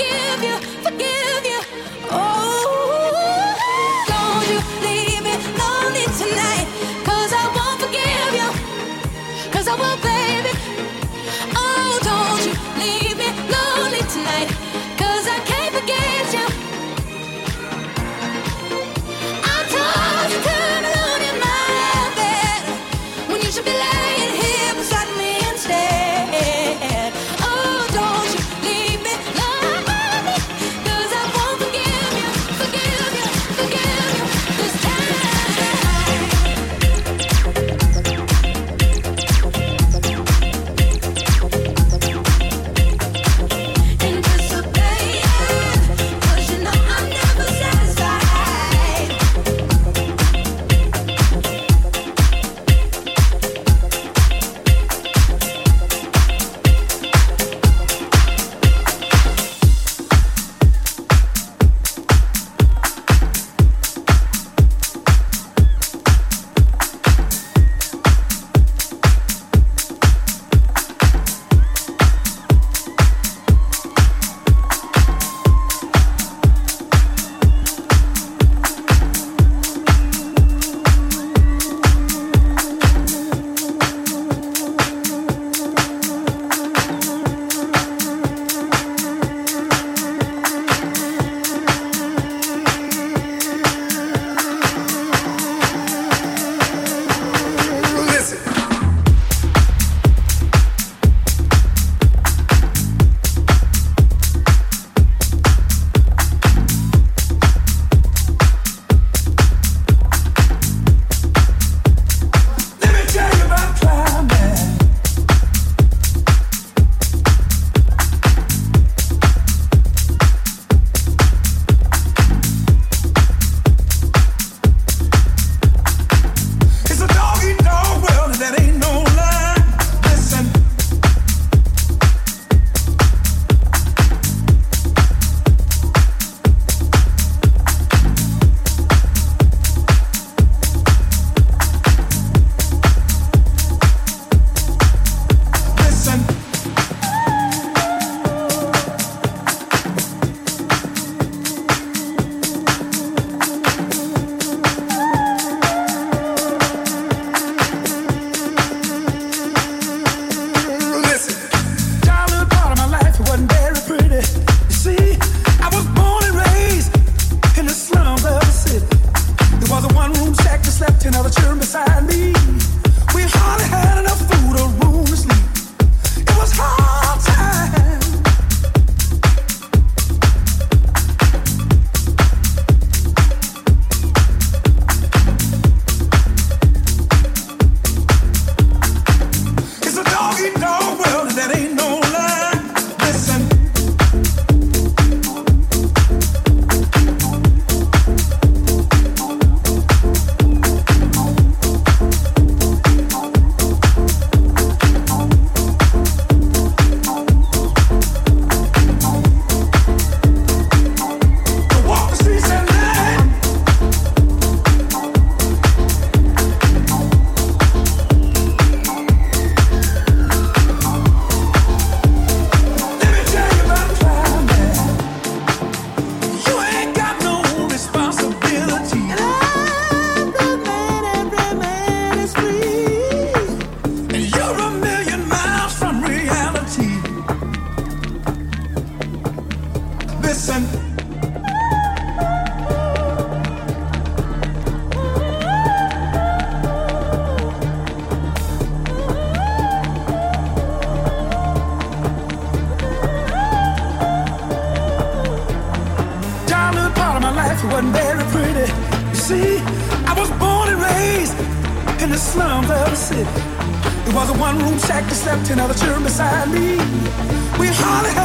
Forgive you, beside me. We hardly